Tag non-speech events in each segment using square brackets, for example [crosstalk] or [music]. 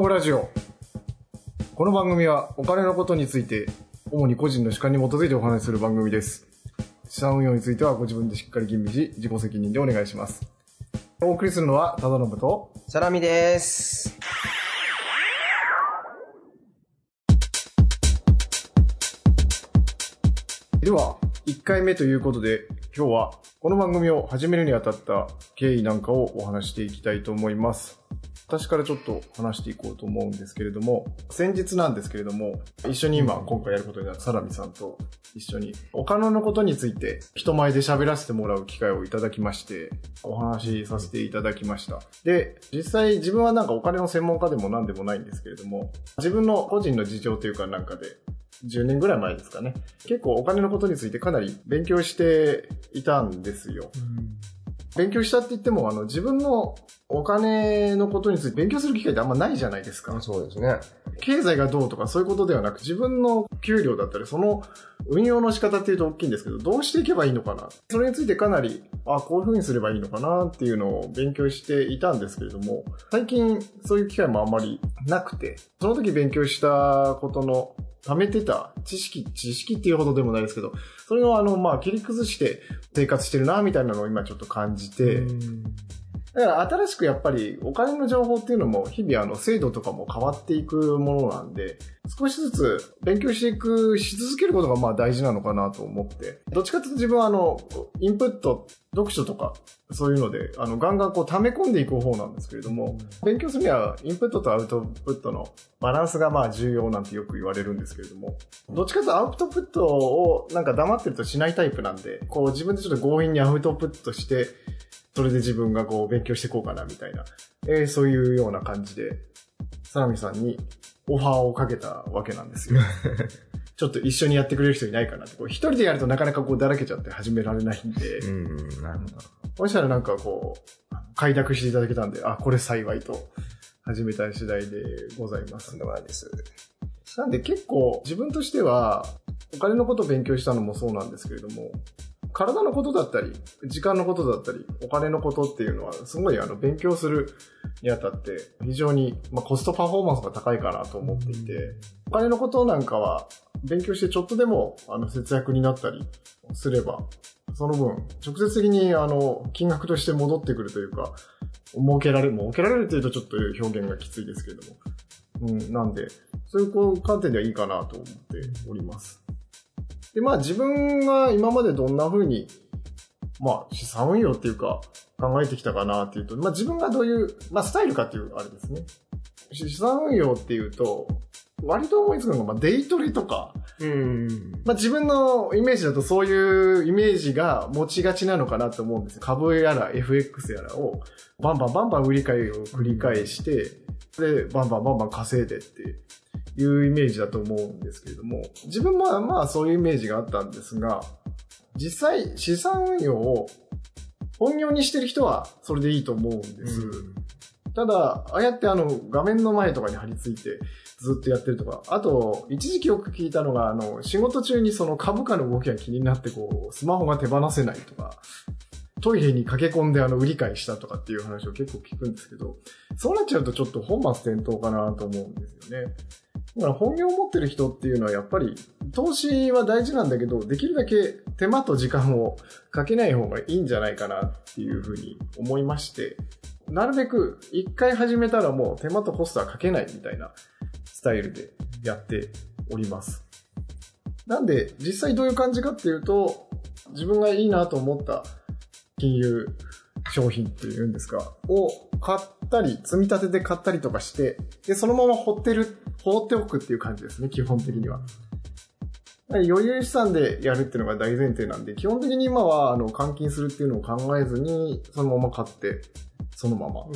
ブラジオ。この番組はお金のことについて、主に個人の主観に基づいてお話しする番組です。資産運用についてはご自分でしっかり吟味し、自己責任でお願いします。お送りするのは、ただのぶと、サラミです。では、1回目ということで、今日はこの番組を始めるにあたった経緯なんかをお話していきたいと思います。私からちょっと話していこうと思うんですけれども、先日なんですけれども、一緒に今、今回やることになったサラミさんと一緒に、お金のことについて人前で喋らせてもらう機会をいただきまして、お話しさせていただきました。で、実際自分はなんかお金の専門家でも何でもないんですけれども、自分の個人の事情というかなんかで、10年ぐらい前ですかね。結構お金のことについてかなり勉強していたんですよ。勉強したって言っても、あの、自分のお金のことについて勉強する機会ってあんまないじゃないですか。そうですね。経済がどうとかそういうことではなく、自分の給料だったり、その運用の仕方っていうと大きいんですけど、どうしていけばいいのかな？それについてかなり、あ、こういう風にすればいいのかなっていうのを勉強していたんですけれども、最近そういう機会もあんまりなくて、その時勉強したことの貯めてた知識、知識っていうほどでもないですけど、それをあの、まあ、切り崩して生活してるな、みたいなのを今ちょっと感じて、だから新しくやっぱりお金の情報っていうのも日々あの制度とかも変わっていくものなんで、少しずつ勉強していく、し続けることがまあ大事なのかなと思って、どっちかというと自分はあの、インプット、読書とかそういうので、あの、ガンガンこう溜め込んでいく方なんですけれども、勉強するにはインプットとアウトプットのバランスがまあ重要なんてよく言われるんですけれども、どっちかというとアウトプットをなんか黙ってるとしないタイプなんで、こう自分でちょっと強引にアウトプットして、それで自分がこう勉強していこうかなみたいな、えーそういうような感じで、サラミさんにオファーをかけたわけなんですよ。[laughs] ちょっと一緒にやってくれる人いないかなって、こう一人でやるとなかなかこうだらけちゃって始められないんで、うん、なるほど。そしたらなんかこう、快諾していただけたんで、あ、これ幸いと始めた次第でございますないです。なんで結構自分としては、お金のことを勉強したのもそうなんですけれども、体のことだったり、時間のことだったり、お金のことっていうのは、すごいあの勉強するにあたって、非常に、まあ、コストパフォーマンスが高いかなと思っていて、お金のことなんかは、勉強してちょっとでもあの節約になったりすれば、その分、直接的にあの、金額として戻ってくるというか、儲けられる、儲けられるというとちょっと表現がきついですけれども、うん、なんで、そういうこう観点ではいいかなと思っております。で、まあ自分が今までどんな風に、まあ資産運用っていうか考えてきたかなっていうと、まあ自分がどういう、まあスタイルかっていうあれですね。資産運用っていうと、割と思いつくのが、まあデイトレとか、うん。まあ自分のイメージだとそういうイメージが持ちがちなのかなと思うんですよ。株やら FX やらをバンバンバンバン売り買いを繰り返して、で、バンバンバンバン稼いでっていうイメージだと思うんですけれども、自分もまあそういうイメージがあったんですが、実際資産運用を本業にしてる人はそれでいいと思うんです。ただ、ああやってあの画面の前とかに貼り付いてずっとやってるとか、あと、一時期よく聞いたのが、あの、仕事中にその株価の動きが気になって、こう、スマホが手放せないとか、トイレに駆け込んであの、売り買いしたとかっていう話を結構聞くんですけど、そうなっちゃうとちょっと本末転倒かなと思うんですよね。だから本業を持ってる人っていうのはやっぱり、投資は大事なんだけど、できるだけ手間と時間をかけない方がいいんじゃないかなっていうふうに思いまして、なるべく一回始めたらもう手間とコストはかけないみたいなスタイルでやっております。なんで、実際どういう感じかっていうと、自分がいいなと思った金融商品っていうんですか、を買ったり、積み立てて買ったりとかして、で、そのまま放ってる、放っておくっていう感じですね、基本的には。余裕資産でやるっていうのが大前提なんで、基本的に今は、あの、換金するっていうのを考えずに、そのまま買って、そのまま。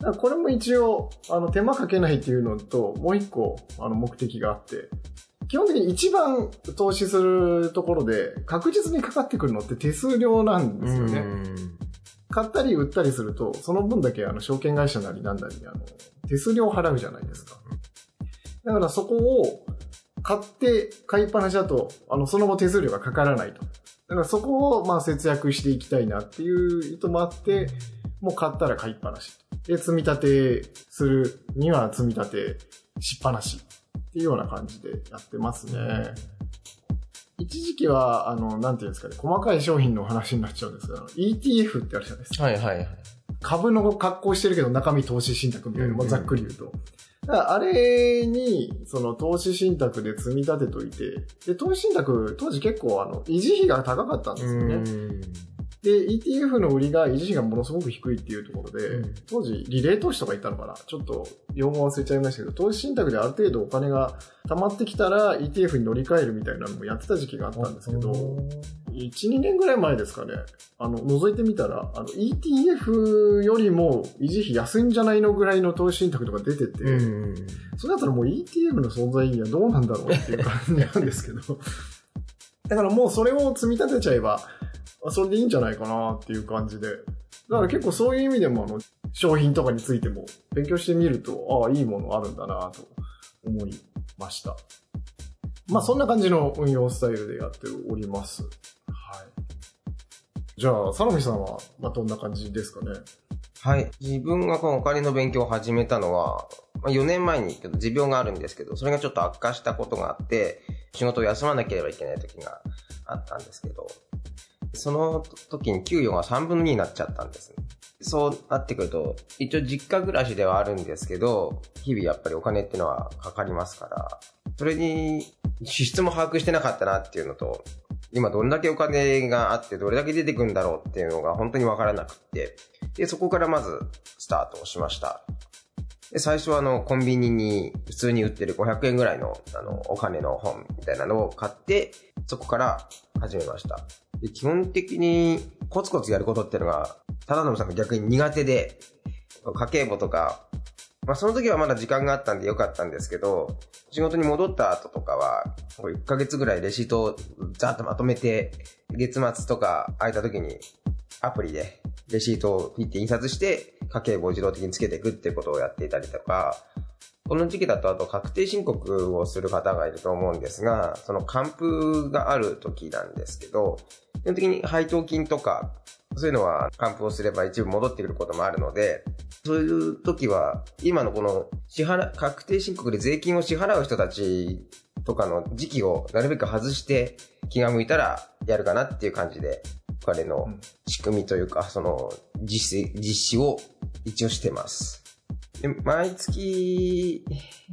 だこれも一応、あの、手間かけないっていうのと、もう一個、あの、目的があって、基本的に一番投資するところで、確実にかかってくるのって手数料なんですよね。買ったり売ったりすると、その分だけ、あの、証券会社なりなんなりに、あの、手数料を払うじゃないですか。だからそこを、買って買いっぱなしだと、あの、その後手数料がかからないと。だからそこを、まあ、節約していきたいなっていう意図もあって、もう買ったら買いっぱなし。で、積み立てするには積み立てしっぱなしっていうような感じでやってますね。一時期は、あの、なんていうんですかね、細かい商品の話になっちゃうんですけど、ETF ってあるじゃないですか。はいはいはい。株の格好してるけど中身投資信託みたいな、まあ、ざっくり言うと。だからあれに、その投資信託で積み立てといて、で、投資信託、当時結構あの、維持費が高かったんですよね。で、ETF の売りが維持費がものすごく低いっていうところで、うん当時リレー投資とか言ったのかな？ちょっと用語忘れちゃいましたけど、投資信託である程度お金が溜まってきたら ETF に乗り換えるみたいなのもやってた時期があったんですけど、1、2年ぐらい前ですかね、あの、覗いてみたら、あの、ETF よりも維持費安いんじゃないのぐらいの投資信託とか出てて、うん。それだったらもう ETF の存在意義はどうなんだろうっていう感じなんですけど。[laughs] だからもうそれを積み立てちゃえば、あそれでいいんじゃないかなっていう感じで。だから結構そういう意味でもあの、商品とかについても勉強してみると、ああ、いいものあるんだなと思いました。まあそんな感じの運用スタイルでやっております。はい。じゃあ、サロミさんは、まあどんな感じですかね？はい。自分がこのお金の勉強を始めたのは、まあ、4年前にちょっと持病があるんですけど、それがちょっと悪化したことがあって、仕事を休まなければいけない時があったんですけど、その時に給与が3分の2になっちゃったんです。そうなってくると、一応実家暮らしではあるんですけど、日々やっぱりお金っていうのはかかりますから、それに支出も把握してなかったなっていうのと、今どんだけお金があってどれだけ出てくるんだろうっていうのが本当にわからなくって、で、そこからまずスタートをしました。最初はあの、コンビニに普通に売ってる500円ぐらいの、あの、お金の本みたいなのを買って、そこから始めました。で、基本的にコツコツやることっていうのが、ただのさんが逆に苦手で、家計簿とか、まあその時はまだ時間があったんでよかったんですけど、仕事に戻った後とかは、こう1ヶ月ぐらいレシートをざっとまとめて、月末とか空いた時にアプリでレシートをピッて印刷して、家計簿を自動的につけていくってことをやっていたりとか、この時期だとあと確定申告をする方がいると思うんですが、その還付がある時なんですけど、基本的に配当金とか、そういうのは還付をすれば一部戻ってくることもあるので、そういう時は、今のこの支払、確定申告で税金を支払う人たちとかの時期をなるべく外して気が向いたらやるかなっていう感じで、お金の仕組みというか、その実施、実施を一応してます。で毎月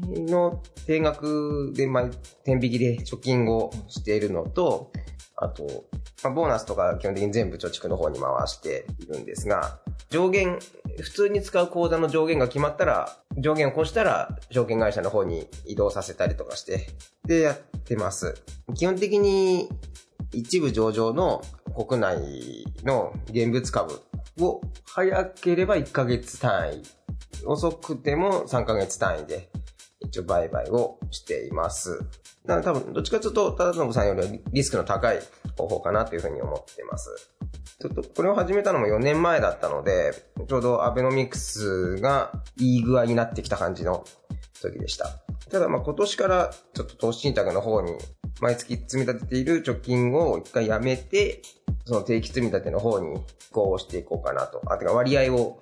の定額で毎天引きで貯金をしているのと、あと、まあ、ボーナスとか基本的に全部貯蓄の方に回しているんですが、上限、普通に使う口座の上限が決まったら、上限を越したら証券会社の方に移動させたりとかして、でやってます。基本的に一部上場の国内の現物株を早ければ1ヶ月単位、遅くても3ヶ月単位で一応売買をしています。だから多分どっちかというと、忠信さんよりリスクの高い方法かなというふうに思っています。ちょっとこれを始めたのも4年前だったので、ちょうどアベノミクスがいい具合になってきた感じの時でした。ただま今年からちょっと投資信託の方に毎月積み立てている貯金を一回やめて、その定期積み立ての方に移行していこうかなと。あ、てか割合を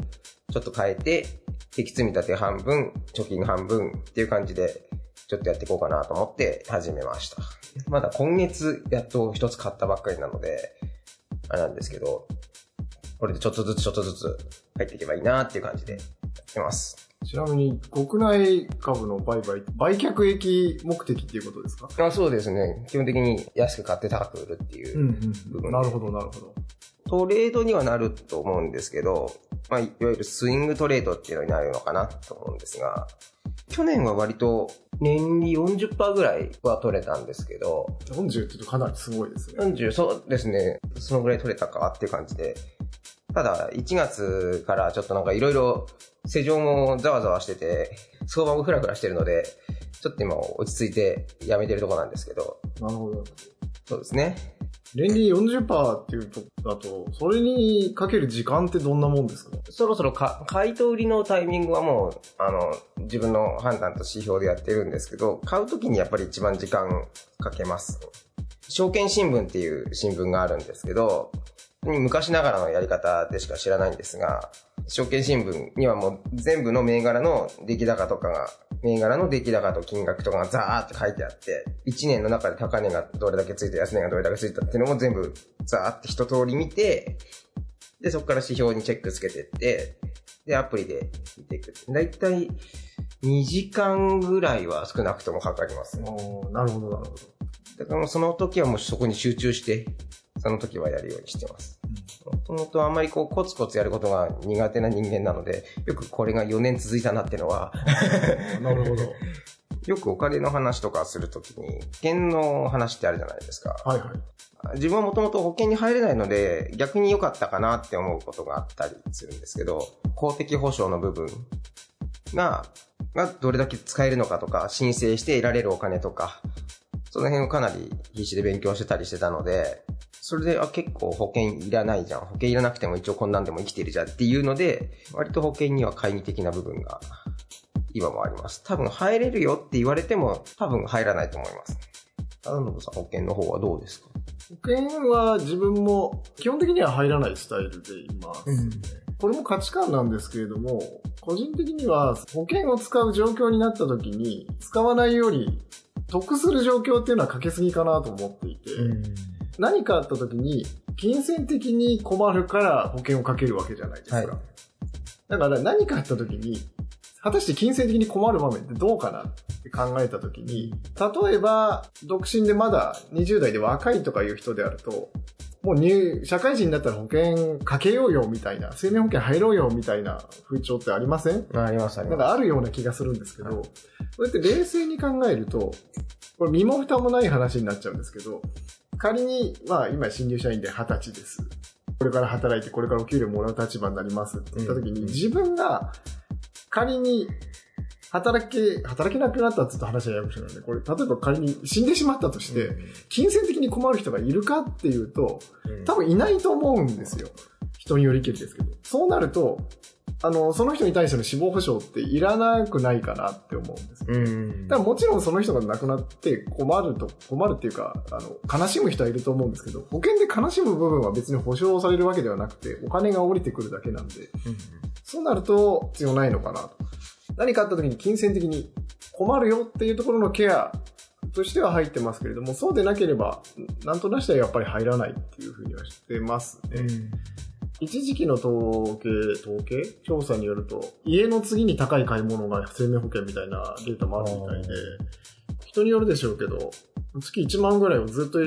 ちょっと変えて、定期積み立て半分、貯金半分っていう感じで、ちょっとやっていこうかなと思って始めました。まだ今月やっと一つ買ったばっかりなので、あれなんですけど、これでちょっとずつちょっとずつ入っていけばいいなっていう感じでやってます。ちなみに、国内株の売買、売却益目的っていうことですか？あそうですね。基本的に安く買って高く売るっていう。うん。なるほど、なるほど。トレードにはなると思うんですけど、まあ、いわゆるスイングトレードっていうのになるのかなと思うんですが、去年は割と年利40%ぐらいは取れたんですけど、40ってかなりすごいですね。40、そうですね、そのぐらい取れたかっていう感じで、ただ1月からちょっとなんかいろいろ世情もざわざわしてて、相場もフラフラしてるので、ちょっと今落ち着いてやめてるとこなんですけど、なるほど。そうですね。年利40%っていうとだと、それにかける時間ってどんなもんですか？そろそろか買いと売りのタイミングはもう、あの、自分の判断と指標でやってるんですけど、買うときにやっぱり一番時間かけます。証券新聞っていう新聞があるんですけど、昔ながらのやり方でしか知らないんですが、証券新聞にはもう全部の銘柄の出来高とかが、銘柄の出来高と金額とかがザーって書いてあって、1年の中で高値がどれだけついて、安値がどれだけついたっていうのも全部ザーって一通り見て、で、そこから指標にチェックつけてって、で、アプリで見ていく。だいたい2時間ぐらいは少なくともかかりますね。おーなるほど、なるほど。だからもうその時はもうそこに集中して、その時はやるようにしてます。もともとあんまりこうコツコツやることが苦手な人間なので、よくこれが4年続いたなっていうのは、[laughs] なるほど。[laughs] よくお金の話とかするときに、保険の話ってあるじゃないですか。はいはい。自分はもともと保険に入れないので、逆に良かったかなって思うことがあったりするんですけど、公的保障の部分が、がどれだけ使えるのかとか、申請して得られるお金とか、その辺をかなり必死で勉強してたりしてたので、それで、あ、結構保険いらないじゃん。保険いらなくても一応こんなんでも生きてるじゃんっていうので、割と保険には険義的な部分が今もあります。多分入れるよって言われても、多分入らないと思います。田信さん、保険の方はどうですか？保険は自分も基本的には入らないスタイルでいます、ねこれも価値観なんですけれども、個人的には保険を使う状況になった時に使わないより得する状況っていうのはかけすぎかなと思っていて、何かあった時に金銭的に困るから保険をかけるわけじゃないですか。はいだから何かあった時に、果たして金銭的に困る場面ってどうかなって考えた時に、例えば、独身でまだ20代で若いとかいう人であると、もう入、社会人になったら保険かけようよみたいな、生命保険入ろうよみたいな風潮ってありません？あります、ありなんかあるような気がするんですけど、これって冷静に考えると、これ身も蓋もない話になっちゃうんですけど、仮に、まあ今新入社員で20歳です。これから働いてこれからお給料もらう立場になりますって言った時に、うん。自分が仮に働け、働けなくなったって言った話はややこしいので、これ、例えば仮に死んでしまったとして、金銭的に困る人がいるかっていうと、多分いないと思うんですよ。人によりきりですけど。そうなると、あの、その人に対しての死亡保障っていらなくないかなって思うんですよ。うん。ただもちろんその人が亡くなって困ると、困るっていうか、あの、悲しむ人はいると思うんですけど、保険で悲しむ部分は別に保証されるわけではなくて、お金が降りてくるだけなんで、そうなると必要ないのかなと。何かあった時に金銭的に困るよっていうところのケアとしては入ってますけれども、そうでなければ、なんとなしはやっぱり入らないっていうふうにはしてますね。一時期の統計、統計調査によると、家の次に高い買い物が生命保険みたいなデータもあるみたいで、人によるでしょうけど、月1万ぐらいをずっと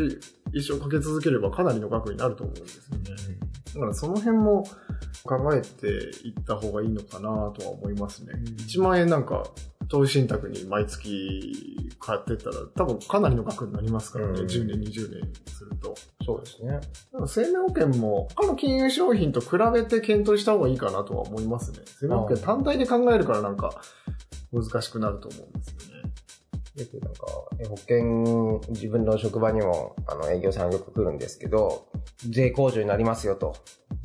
一生かけ続ければかなりの額になると思うんですよね。だからその辺も考えていった方がいいのかなとは思いますね。1万円なんか投資信託に毎月買ってったら多分かなりの額になりますからね。うん10年、20年すると。そうですね。生命保険も他の金融商品と比べて検討した方がいいかなとは思いますね。生命保険単体で考えるからなんか難しくなると思うんですよね。よくなんか、え保険、自分の職場にも、あの、営業さんよく来るんですけど、税控除になりますよと。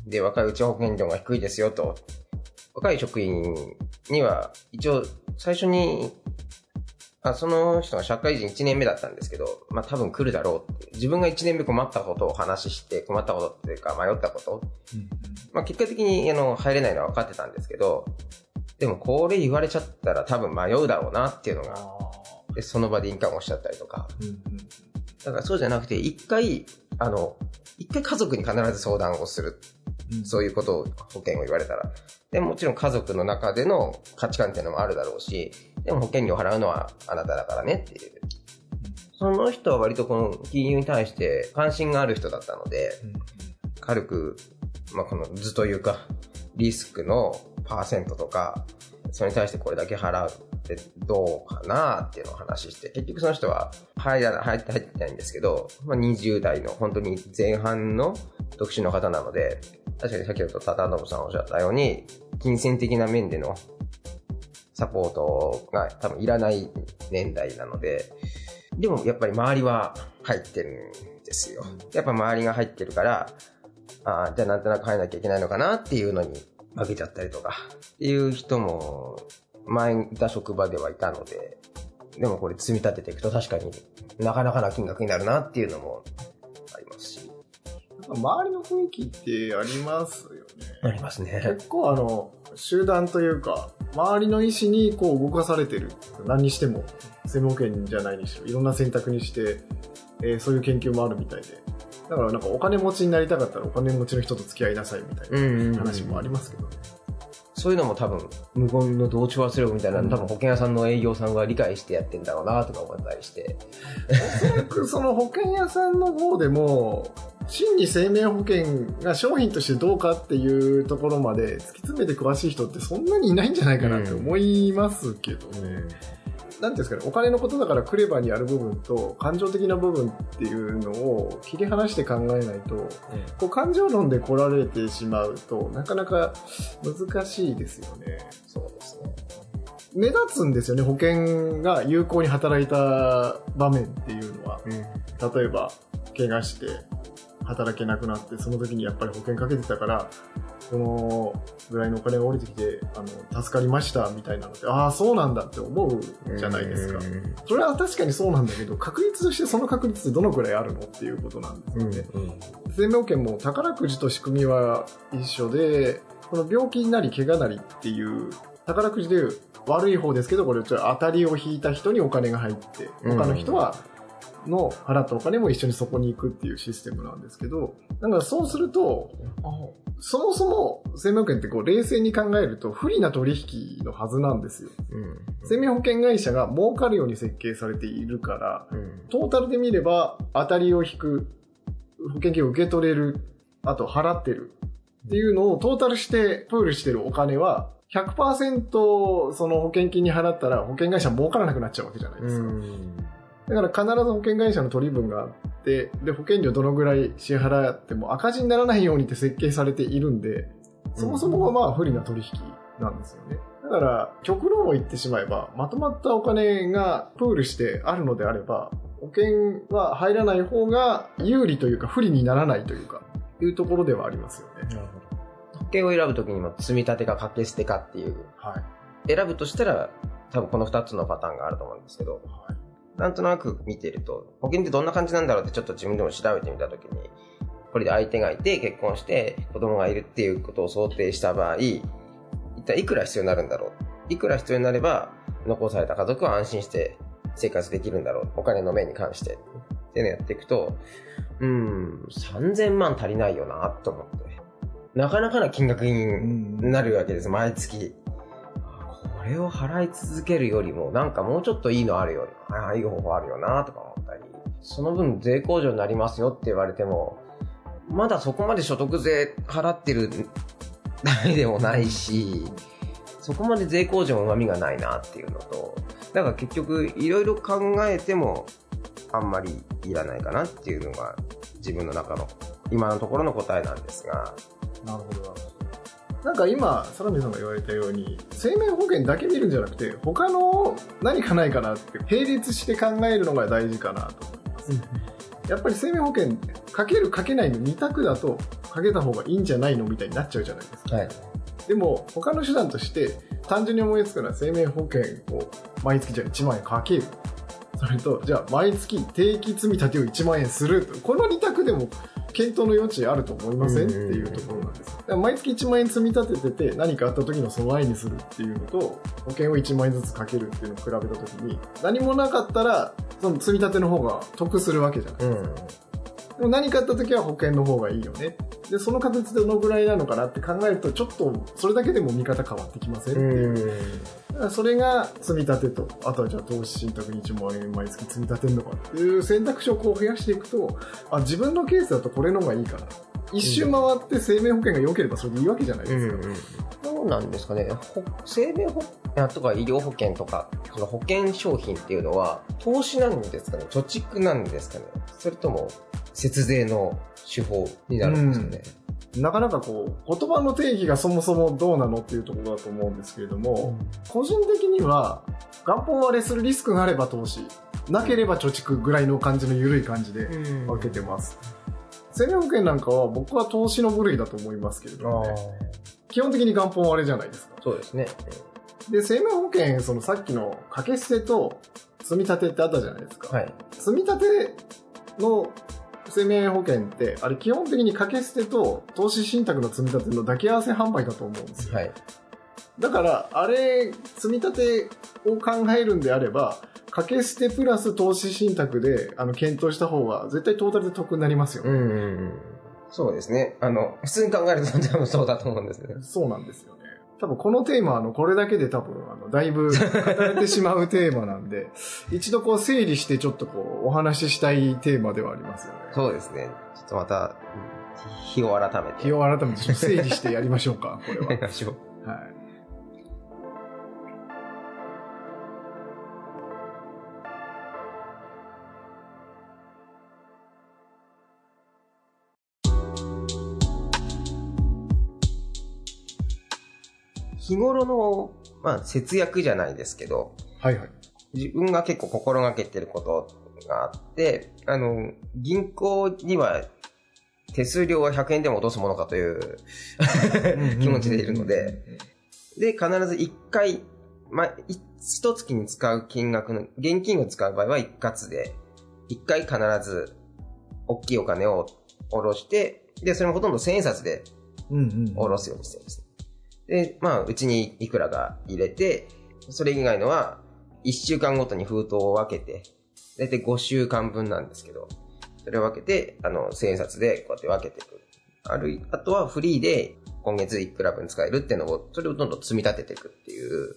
で、若いうちは保険料が低いですよと。若い職員には、一応、最初に、あその人が社会人1年目だったんですけど、まあ多分来るだろうって。自分が1年目困ったことをお話しして、困ったことっていうか迷ったこと。まあ結果的に、あの、入れないのは分かってたんですけど、でもこれ言われちゃったら多分迷うだろうなっていうのが、で、その場で印鑑をしちゃったりとか。だからそうじゃなくて、一回、あの、一回家族に必ず相談をする。そういうことを保険を言われたら。でもちろん家族の中での価値観っていうのもあるだろうし、でも保険料払うのはあなただからねっていう。その人は割とこの金融に対して関心がある人だったので、軽く、まあ、この図というか、リスクのパーセントとか、それに対してこれだけ払うってどうかなっていうのを話して、結局その人は入らない入って入ってないんですけど、まあ、20代の本当に前半の独身の方なので、確かに先ほど忠信さんおっしゃったように、金銭的な面でのサポートが多分いらない年代なので、でもやっぱり周りは入ってるんですよ。やっぱ周りが入ってるから、あーじゃあなんとなく入らなきゃいけないのかなっていうのに負けちゃったりとか、っていう人も前いた職場ではいたので、でもこれ積み立てていくと確かになかなかな金額になるなっていうのもありますし。周りの雰囲気ってありますよね。ありますね。結構あの、集団というか、周りの意思にこう動かされてる。何にしても、専門権じゃないにしろ、いろんな選択にして、えーそういう研究もあるみたいで。だからなんかお金持ちになりたかったらお金持ちの人と付き合いなさいみたいうんな話もありますけどね。そういうのも多分、無言の同調圧力みたいなの多分保険屋さんの営業さんが理解してやってんだろうなとか思ったりして。おそらくその保険屋さんの方でも、真に生命保険が商品としてどうかっていうところまで突き詰めて詳しい人ってそんなにいないんじゃないかなって思いますけどね。なんていうんですかね、お金のことだからクレバーにやる部分と感情的な部分っていうのを切り離して考えないと、こう感情論で来られてしまうとなかなか難しいですよね。そうですね。目立つんですよね、保険が有効に働いた場面っていうのは。例えば、怪我して働けなくなって、その時にやっぱり保険かけてたから、このぐらいのお金が降りてきて、あの、助かりましたみたいなのって、ああ、そうなんだって思うじゃないですか。それは確かにそうなんだけど、確率としてその確率ってどのくらいあるのっていうことなんですよね。生命保険も宝くじと仕組みは一緒で、この病気になり怪我なりっていう、宝くじで悪い方ですけど、これちょっと当たりを引いた人にお金が入って、他の人は、の払ったお金も一緒にそこに行くっていうシステムなんですけど、だからそうすると、そもそも生命保険ってこう冷静に考えると不利な取引のはずなんですよ。生命保険会社が儲かるように設計されているから、トータルで見れば当たりを引く、保険金を受け取れる、あと払ってるっていうのをトータルしてプールしてるお金は100%その保険金に払ったら保険会社儲からなくなっちゃうわけじゃないですか。だから必ず保険会社の取り分があって、で、保険料どのぐらい支払っても赤字にならないようにって設計されているんで、そもそもはまあ不利な取引なんですよね。だから、極論を言ってしまえば、まとまったお金がプールしてあるのであれば、保険は入らない方が有利というか不利にならないというか、いうところではありますよね。保険を選ぶときにも積み立てか掛け捨てかっていう、はい。選ぶとしたら多分この2つのパターンがあると思うんですけど、はいなんとなく見てると、保険ってどんな感じなんだろうってちょっと自分でも調べてみたときに、これで相手がいて結婚して子供がいるっていうことを想定した場合、一体いくら必要になるんだろう？いくら必要になれば残された家族は安心して生活できるんだろう？お金の面に関して。っていうのやっていくと、うん、3000万足りないよなと思って。なかなかな金額になるわけです、毎月。これを払い続けるよりも、なんかもうちょっといいのあるよな、ああい方法あるよな、とか思ったり、その分税控除になりますよって言われても、まだそこまで所得税払ってるダメでもないし、そこまで税控除の旨味がないなっていうのと、だから結局いろいろ考えても、あんまりいらないかなっていうのが自分の中の今のところの答えなんですが。なるほど。なんか今、サラミさんが言われたように、生命保険だけ見るんじゃなくて、他の何かないかなって、並列して考えるのが大事かなと思います。やっぱり生命保険、かけるかけないの2択だと、かけた方がいいんじゃないのみたいになっちゃうじゃないですか。はい。でも、他の手段として、単純に思いつくのは生命保険を毎月じゃあ1万円かける。それと、じゃあ毎月定期積み立てを1万円する。この2択でも検討の余地あると思いません？っていうところなんです。毎月1万円積み立ててて何かあった時の備えにするっていうのと、保険を1万円ずつかけるっていうのを比べた時に、何もなかったら、その積み立ての方が得するわけじゃないですか。でも何かあった時は保険の方がいいよね。で、その確率どのぐらいなのかなって考えると、ちょっとそれだけでも見方変わってきませんっていう。だからそれが積み立てと、あとはじゃあ投資信託に1万円毎月積み立てるのかっていう選択肢をこう増やしていくと、あ、自分のケースだとこれの方がいいかな。一周回って生命保険が良ければそれでいいわけじゃないですか。どうなんですかね。ほ生命保険とか医療保険とか、その保険商品っていうのは、投資なんですかね。貯蓄なんですかね。それとも、節税の手法になるんですかね、なかなかこう、言葉の定義がそもそもどうなのっていうところだと思うんですけれども、個人的には、元本割れするリスクがあれば投資、なければ貯蓄ぐらいの感じの緩い感じで分けてます。生命保険なんかは僕は投資の部類だと思いますけれどもね、基本的に元本割れじゃないですか。そうですね。で、生命保険、そのさっきの掛け捨てと積み立てってあったじゃないですか。はい。積み立ての生命保険って、あれ基本的に掛け捨てと投資信託の積み立ての抱き合わせ販売だと思うんですよ。はい。だから、あれ、積み立てを考えるんであれば、掛け捨てプラス投資信託で、あの、検討した方が、絶対トータルで得になりますよね。うんうんうん。そうですね。あの、普通に考えると多分そうだと思うんですね。そうなんですよね。多分このテーマはあの、これだけで多分、あの、だいぶ語れてしまうテーマなんで、[laughs] 一度こう整理してちょっとこう、お話ししたいテーマではありますよね。そうですね。ちょっとまた、日を改めて。日を改めて整理してやりましょうか、これやりましょう。は。はい。日頃の、まあ、節約じゃないですけど、はいはい。自分が結構心がけてることがあって、あの、銀行には手数料は100円でも落とすものかという気持ちでいるので、で、必ず1回、まあ、い一月に使う金額の、現金を使う場合は一括で、1回必ず大きいお金を下ろして、で、それもほとんど千円札でうんうん。下ろすようにしてるんです。で、まあ、うちにいくらが入れて、それ以外のは、1週間ごとに封筒を分けて、だいたい5週間分なんですけど、それを分けて、あの、千円札でこうやって分けていく。あるい、あとはフリーで今月いくら分使えるっていうのを、それをどんどん積み立てていくっていう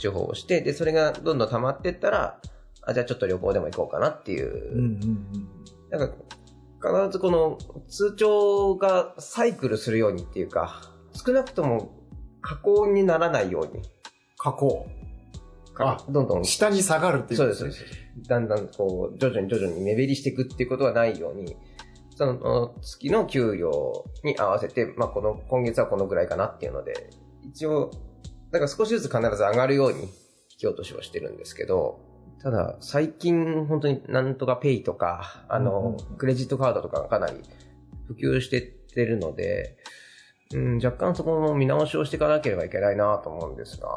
手法をして、で、それがどんどん溜まっていったら、あ、じゃあちょっと旅行でも行こうかなっていう。うんうんうん。なんか、必ずこの通帳がサイクルするようにっていうか、少なくとも加工にならないように、加工。あどんどん、下に下がるっていう。そうです、そうです。だんだんこう、徐々に徐々に目減りしていくっていうことはないように、その月の給料に合わせて、まあこの、今月はこのぐらいかなっていうので、一応、だから少しずつ必ず上がるように引き落としをしてるんですけど、ただ、最近本当になんとかペイとか、あの、うんクレジットカードとかがかなり普及してってるので、うん、若干そこも見直しをしていかなければいけないなと思うんですが、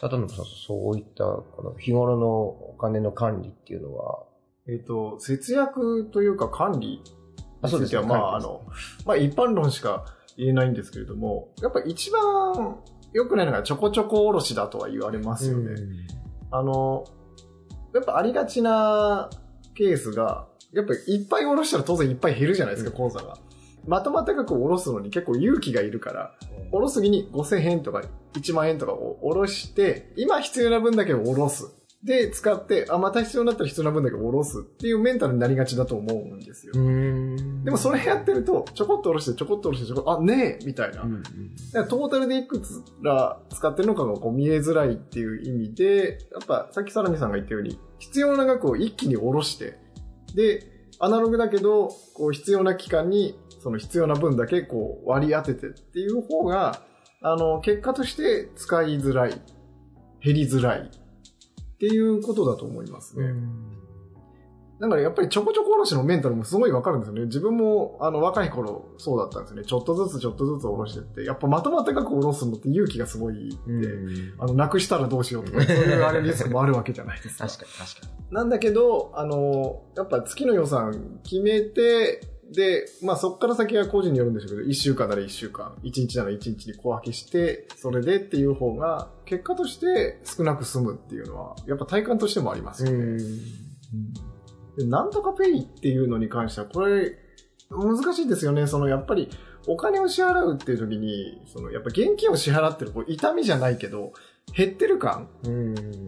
ただのさそういったこの日頃のお金の管理っていうのは、えっ、と、節約というか管理については、まあ、あ管の、まあ、一般論しか言えないんですけれども、やっぱ一番良くないのがちょこちょこおろしだとは言われますよね。あの、やっぱありがちなケースが、やっぱいっぱいおろしたら当然いっぱい減るじゃないですか、うん。口座が。まとまった額をおろすのに結構勇気がいるから、おろすぎに5000円とか1万円とかをおろして、今必要な分だけをおろす。で、使って、あ、また必要になったら必要な分だけおろすっていうメンタルになりがちだと思うんですよ。うんでもそれやってると、ちょこっとおろして、ちょこっとおろして、ちょこっと、あ、ねえみたいな。うんうんだからトータルでいくつら使ってるのかがこう見えづらいっていう意味で、やっぱさっきサラミさんが言ったように、必要な額を一気に下ろして、で、アナログだけど、こう必要な期間にその必要な分だけこう割り当ててっていう方が、あの、結果として使いづらい、減りづらいっていうことだと思いますね。だからやっぱりちょこちょこおろしのメンタルもすごいわかるんですよね。自分もあの若い頃そうだったんですよね。ちょっとずつちょっとずつおろしてって、やっぱまとまった額をおろすのって勇気がすごいいって、あの、なくしたらどうしようとか、[laughs] そういうあれリスクもあるわけじゃないですか。確かに確かに。なんだけど、あの、やっぱ月の予算決めて、で、まあそっから先は個人によるんでしょうけど、1週間なら1週間、1日なら1日に小分けして、それでっていう方が、結果として少なく済むっていうのは、やっぱ体感としてもありますよね。でなんとかペイっていうのに関しては、これ、難しいですよね。その、やっぱり、お金を支払うっていう時に、その、やっぱ現金を支払ってる、こう、痛みじゃないけど、減ってる感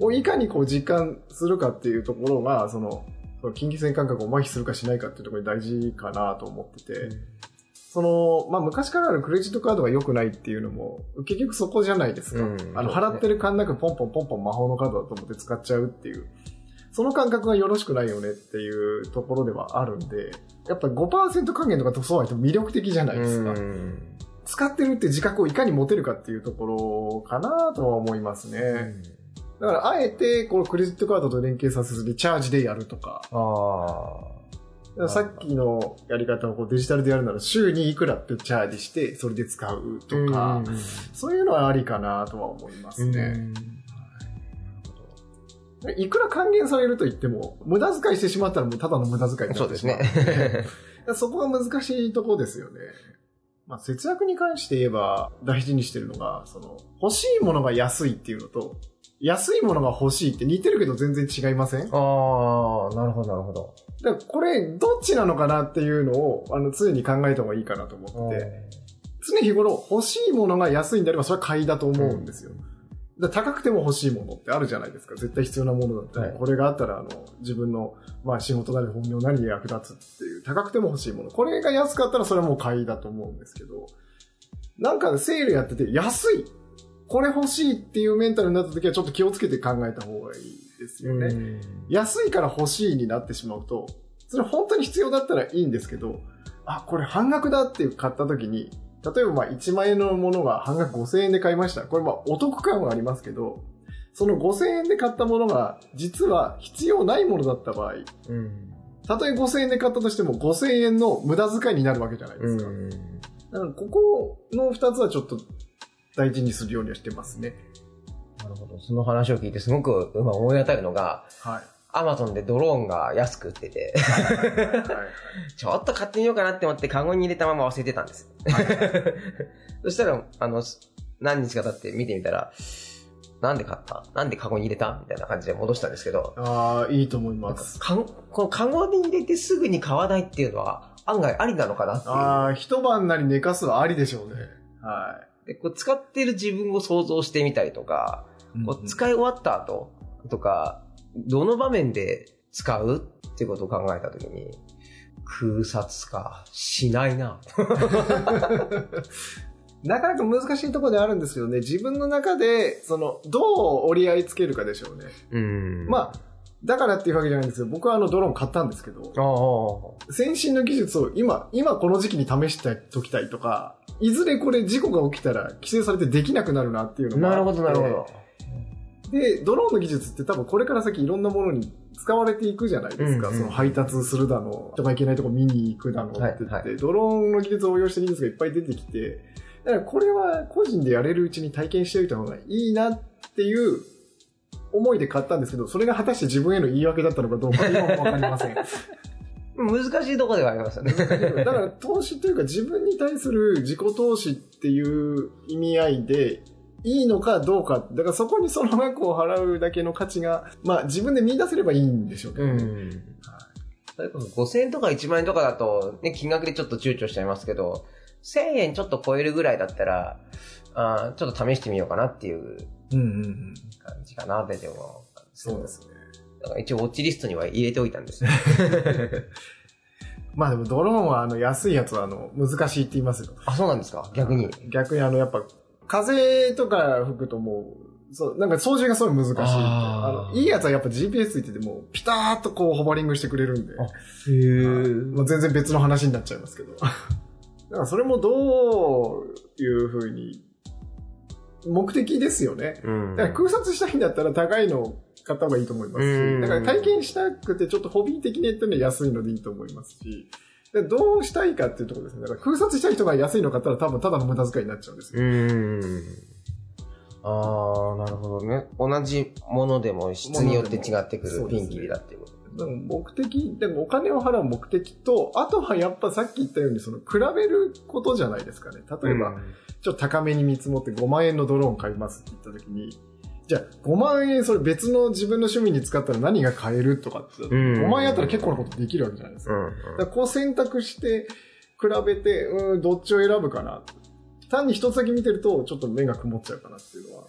をいかにこう実感するかっていうところが、その、その近畿線感覚を麻痺するかしないかっていうところに大事かなと思ってて、その、まあ、昔からあるクレジットカードが良くないっていうのも、結局そこじゃないですか。うんあの、払ってる感なくポンポンポンポン魔法のカードだと思って使っちゃうっていう。その感覚がよろしくないよねっていうところではあるんで、やっぱ5%還元とかとそうは言っても魅力的じゃないですか。使ってるって自覚をいかに持てるかっていうところかなとは思いますね。だから、あえて、このクレジットカードと連携させずにチャージでやるとか、あだからさっきのやり方をこうデジタルでやるなら週にいくらってチャージして、それで使うとか、そういうのはありかなとは思いますね。いくら還元されると言っても、無駄遣いしてしまったらもうただの無駄遣いになそうですってしまう。ね。[laughs] そこが難しいとこですよね。まあ、節約に関して言えば大事にしてるのが、その、欲しいものが安いっていうのと、安いものが欲しいって似てるけど全然違いません？ああ、なるほど、なるほど。らこれ、どっちなのかなっていうのを、あの、常に考えた方がいいかなと思ってて、常日頃欲しいものが安いんであればそれは買いだと思うんですよ。だから高くても欲しいものってあるじゃないですか。絶対必要なものだったり、はいこれがあったら、あの、自分の、まあ仕事なり本業なりに役立つっていう、高くても欲しいもの。これが安かったらそれはもう買いだと思うんですけど、なんかセールやってて安いこれ欲しいっていうメンタルになった時はちょっと気をつけて考えた方がいいですよね。うん安いから欲しいになってしまうと、それ本当に必要だったらいいんですけど、あ、これ半額だって買った時に、例えばまあ1万円のものが半額5000円で買いました。これまあお得感はありますけど、その5000円で買ったものが実は必要ないものだった場合、うん。たとえ5000円で買ったとしても5000円の無駄遣いになるわけじゃないですか。だからここの2つはちょっと大事にするようにはしてますね。なるほど。その話を聞いてすごく今思い当たるのが、はい。アマゾンでドローンが安く売ってて、ちょっと買ってみようかなって思ってカゴに入れたまま忘れてたんです。そしたら、あの、何日か経って見てみたら、なんで買った？なんでカゴに入れた？みたいな感じで戻したんですけど、ああ、いいと思います。かこのカゴに入れてすぐに買わないっていうのは案外ありなのかなっていう。ああ、一晩なり寝かすはありでしょうね。はでこう使ってる自分を想像してみたりとか、い。こう使い終わった後とか、どの場面で使うってことを考えたときに、空撮か、しないな。[laughs] なかなか難しいところであるんですけどね、自分の中で、その、どう折り合いつけるかでしょうね。うんまあ、だからっていうわけじゃないんですけど、僕はあのドローン買ったんですけど。先進の技術を今、今この時期に試しておきたいとか、いずれこれ事故が起きたら規制されてできなくなるなっていうのもあってなるほど、なるほど。で、ドローンの技術って多分これから先いろんなものに使われていくじゃないですか。うんうんその配達するだの、人が行けないとこ見に行くだのって言って、はいはドローンの技術を応用して技術がいっぱい出てきて、だからこれは個人でやれるうちに体験しておいた方がいいなっていう思いで買ったんですけど、それが果たして自分への言い訳だったのかどうか今もわかりません。難しいところではありますよね。だから投資というか自分に対する自己投資っていう意味合いでいいのかどうか。だからそこにその額を払うだけの価値が、まあ自分で見出せればいいんでしょうけどね。ん。それこそ5000円とか1万円とかだと、ね、金額でちょっと躊躇しちゃいますけど、1000円ちょっと超えるぐらいだったら、あーちょっと試してみようかなっていう。感じかなってでも思ったんですけどそうですね。だから一応ウォッチリストには入れておいたんですよ。[laughs] まあでもドローンはあの安いやつはあの難しいって言いますよ。あ、そうなんですか？逆に。逆にあのやっぱ風とか吹くともう、そう、なんか操縦がすごい難しい。あーあのいいやつはやっぱ GPS ついててもピターっとこうホバリングしてくれるんで。あへまあ、全然別の話になっちゃいますけど。[laughs] だからそれもどういうふうに、目的ですよね。うんだから空撮したいんだったら高いのを買った方がいいと思いますし、うんだから体験したくてちょっとホビー的にやってるのは安いのでいいと思いますし、でどうしたいかっていうところですね。だから空撮したい人が安いの買ったら多分ただの無駄遣いになっちゃうんですよ。うん。ああ、なるほどね。同じものでも質によって違ってくるピンキリだっていうこと。だから目的、でもお金を払う目的と、あとはやっぱさっき言ったようにその比べることじゃないですかね。例えば、ちょっと高めに見積もって5万円のドローン買いますって言った時に、じゃあ5万円それ別の自分の趣味に使ったら何が買えるとかって、うん5万円あったら結構なことできるわけじゃないですか。うん。だからこう選択して比べて、うん、どっちを選ぶかな。単に一つだけ見てるとちょっと目が曇っちゃうかなっていうのはうん。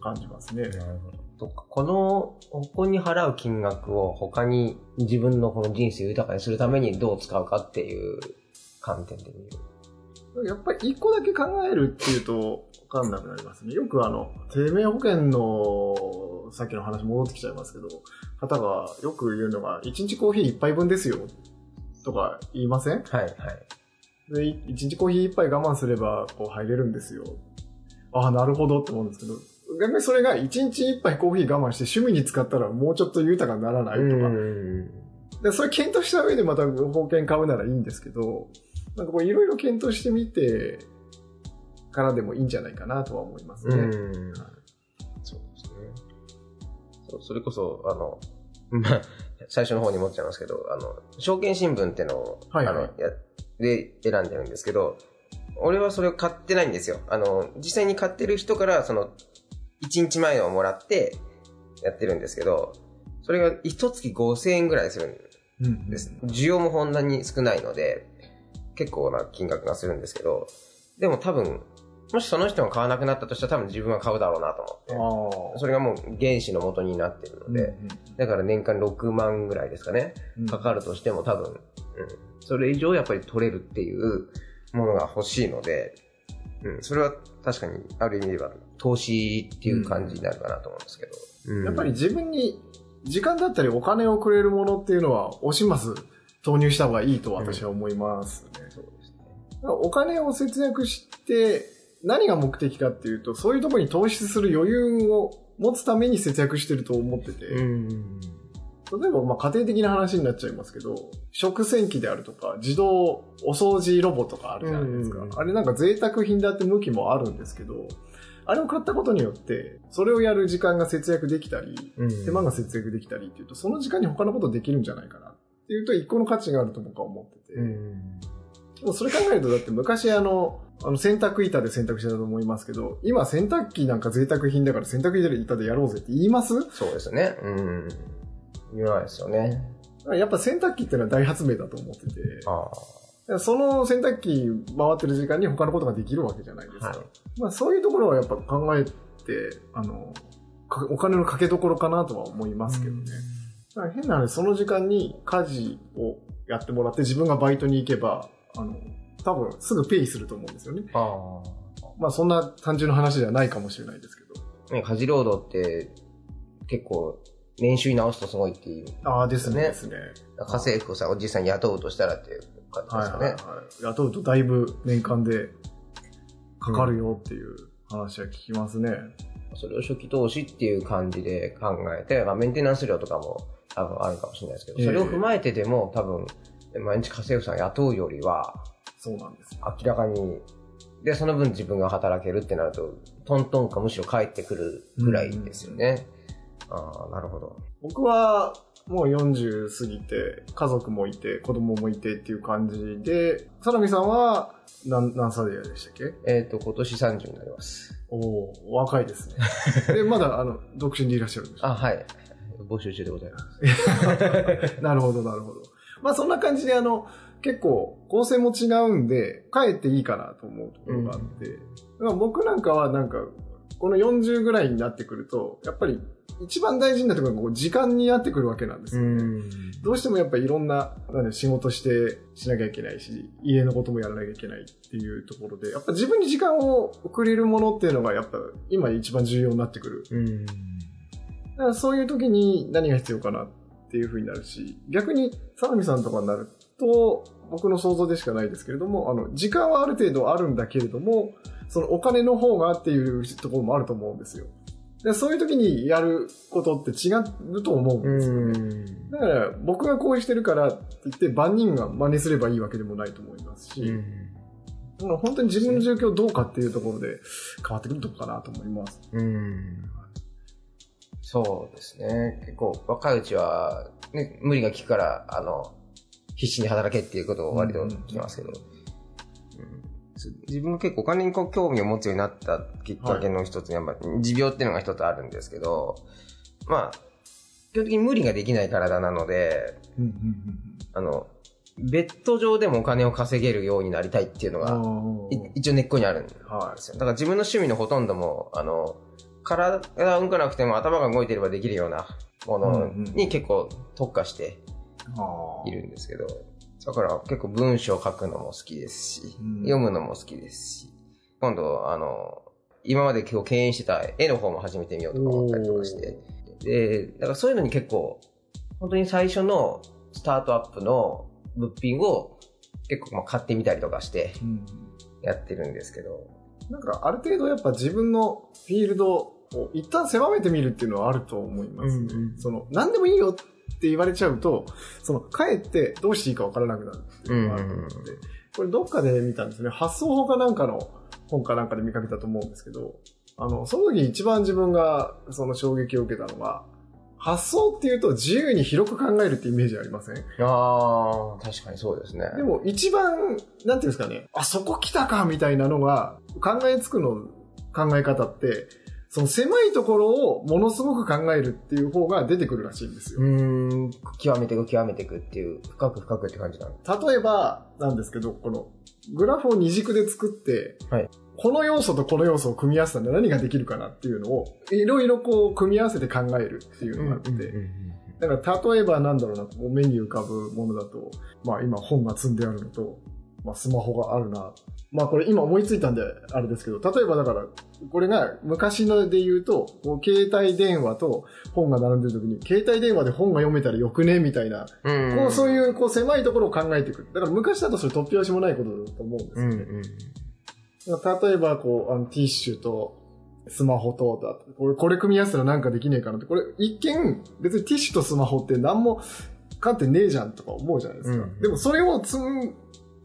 感じますね。なるほど。そっかこの、ここに払う金額を他に自分のこの人生を豊かにするためにどう使うかっていう観点で見る。やっぱり一個だけ考えるっていうと分かんなくなりますね。よくあの、生命保険の、さっきの話戻ってきちゃいますけど、方がよく言うのが、1日コーヒー1杯分ですよ、とか言いません？はい、はい。で、1日コーヒー1杯我慢すればこう入れるんですよ。ああ、なるほどって思うんですけど、逆にそれが1日1杯コーヒー我慢して趣味に使ったらもうちょっと豊かにならないとか、ん。でそれ検討した上でまた保険買うならいいんですけど、なんかこういろいろ検討してみてからでもいいんじゃないかなとは思いますね。うん。そうですね。と、それこそ、あの、まあ、最初の方に持っちゃいますけど、あの、証券新聞ってのを、はいはいあの、や、で選んでるんですけど、俺はそれを買ってないんですよ。あの、実際に買ってる人から、その、1日前をもらって、やってるんですけど、それが一月5000円ぐらいするんうんです。需要もこんなに少ないので、結構な金額がするんですけど、でも多分、もしその人が買わなくなったとしたら多分自分は買うだろうなと思って。それがもう原資の元になってるので、だから年間6万ぐらいですかね。うんかかるとしても多分、うん。それ以上やっぱり取れるっていうものが欲しいので、うん。それは確かにある意味では投資っていう感じになるかなと思うんですけど。うんやっぱり自分に時間だったりお金をくれるものっていうのは、惜します投入した方がいいと私は思いますね。そうですね。お金を節約して、何が目的かっていうと、そういうところに投資する余裕を持つために節約してると思ってて、うん。例えばまあ家庭的な話になっちゃいますけど、食洗機であるとか、自動お掃除ロボとかあるじゃないですか。うんあれなんか贅沢品だって向きもあるんですけど、あれを買ったことによって、それをやる時間が節約できたり、うん手間が節約できたりっていうと、その時間に他のことできるんじゃないかなっていうと、一個の価値があると僕は思ってて、うん。でもそれ考えると、だって昔あの、あの洗濯板で洗濯してたと思いますけど、今洗濯機なんか贅沢品だから洗濯板でやろうぜって言います？そうですね。うん。言わないですよね。やっぱ洗濯機っていうのは大発明だと思ってて。その洗濯機回ってる時間に他のことができるわけじゃないですか。はいまあそういうところはやっぱ考えて、あの、かお金のかけどころかなとは思いますけどね。だから変な話、その時間に家事をやってもらって自分がバイトに行けば、あの、多分すぐペイすると思うんですよね。あまあそんな単純な話じゃないかもしれないですけど。家事労働って結構年収に直すとすごいっていう。ああ、ですね。ねですね。家政婦さんを実際に雇うとしたらっていう感じですかね。はいはいはい。雇うとだいぶ年間でかかるよっていう話は聞きますね。それを初期投資っていう感じで考えて、まあ、メンテナンス料とかも多分あるかもしれないですけど、ええそれを踏まえてでも多分、毎日家政婦さん雇うよりは、そうなんですよ。明らかに、で、その分自分が働けるってなると、トントンかむしろ返ってくるぐらいですよね。ああ、なるほど。僕はもう40過ぎて、家族もいて、子供もいてっていう感じで、サラミさんは何何歳でしたっけ？えっ、と、今年30になります。おおお若いですね。[laughs] で、まだあの、独身でいらっしゃるんでしょあ、はい。募集中でございます。[laughs] なるほど、なるほど。まあそんな感じであの、結構構成も違うんで、帰っていいかなと思うところがあって、だから僕なんかはなんか、この40ぐらいになってくると、やっぱり一番大事なところがこう時間になってくるわけなんですよね。ん。どうしてもやっぱりいろんな、なんで仕事してしなきゃいけないし、家のこともやらなきゃいけないっていうところで、やっぱ自分に時間をくれるものっていうのがやっぱ今一番重要になってくる。うん。だからそういう時に何が必要かなっていう風になるし、逆に相模さんとかになると、僕の想像でしかないですけれども、あの、時間はある程度あるんだけれども、そのお金の方がっていうところもあると思うんですよ。でそういう時にやることって違うと思うんですよね。だから僕がこうしてるからって言って万人が真似すればいいわけでもないと思いますし、だから本当に自分の状況どうかっていうところで変わってくるとこかなと思います。うん。そうですね。結構若いうちは、ね、無理が効くから、あの、必死に働けっていうことを割と聞きますけど、うん。自分が結構お金にこう興味を持つようになったきっかけの一つに、やっぱ持病っていうのが一つあるんですけど、まあ、基本的に無理ができない体なので、あの、ベッド上でもお金を稼げるようになりたいっていうのが、い一応根っこにあるんですよ。はだから自分の趣味のほとんども、あの、体が動かなくても頭が動いてればできるようなものに結構特化しているんですけど、だから結構文章を書くのも好きですし、うん。読むのも好きですし、今度、あの、今まで今日敬遠してた絵の方も始めてみようとか思ったりとかして、で、だからそういうのに結構、本当に最初のスタートアップの物品を結構まあ買ってみたりとかしてうん。やってるんですけど、なんかある程度やっぱ自分のフィールドを一旦狭めてみるっていうのはあると思いますね。うんうん。その、何でもいいよって言われちゃうと、その、かえってどうしていいかわからなくなるっていうのがあると思うので、これどっかで見たんですね。発想法かなんかの本かなんかで見かけたと思うんですけど、あの、その時一番自分がその衝撃を受けたのが、発想っていうと自由に広く考えるってイメージありません？ああ、確かにそうですね。でも一番、なんていうんですかね、あ、そこ来たかみたいなのが考えつくの考え方って、その狭いところをものすごく考えるっていう方が出てくるらしいんですよ。うーん、極めていく極めていくっていう、深く深くって感じなんで例えば、なんですけど、このグラフを二軸で作って、はい。この要素とこの要素を組み合わせたら何ができるかなっていうのを、いろいろこう組み合わせて考えるっていうのがあって、だから例えばなんだろうな、こう目に浮かぶものだと、まあ今本が積んであるのと、まあスマホがあるな。まあこれ今思いついたんであれですけど、例えばだから、これが昔ので言うと、こう携帯電話と本が並んでる時に、携帯電話で本が読めたらよくねみたいな、うん。こうそういうこう狭いところを考えていく。だから昔だとそれ突拍子もないことだと思うんですよね。うんうん。例えばこう、あのティッシュと、スマホとだこれ、これ組み合わせたらなんかできねえかなって。これ、一見、別にティッシュとスマホって何も観点ねえじゃんとか思うじゃないですか。うんでもそれをつん、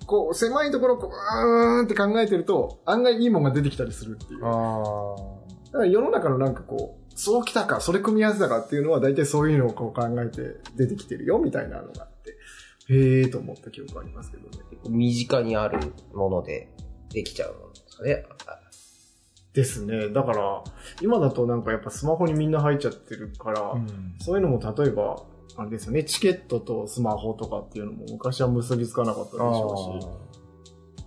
こう、狭いところをこう、うーんって考えてると、案外いいものが出てきたりするっていう。だあから世の中のなんかこう、そうきたか、それ組み合わせたかっていうのは、大体そういうのをこう考えて出てきてるよ、みたいなのがあって、へえーと思った記憶ありますけどね。あ。身近にあるものでできちゃうものですかね。ですね。だから、今だとなんかやっぱスマホにみんな入っちゃってるから、そういうのも例えば、あれですよね、チケットとスマホとかっていうのも昔は結びつかなかったでしょうし。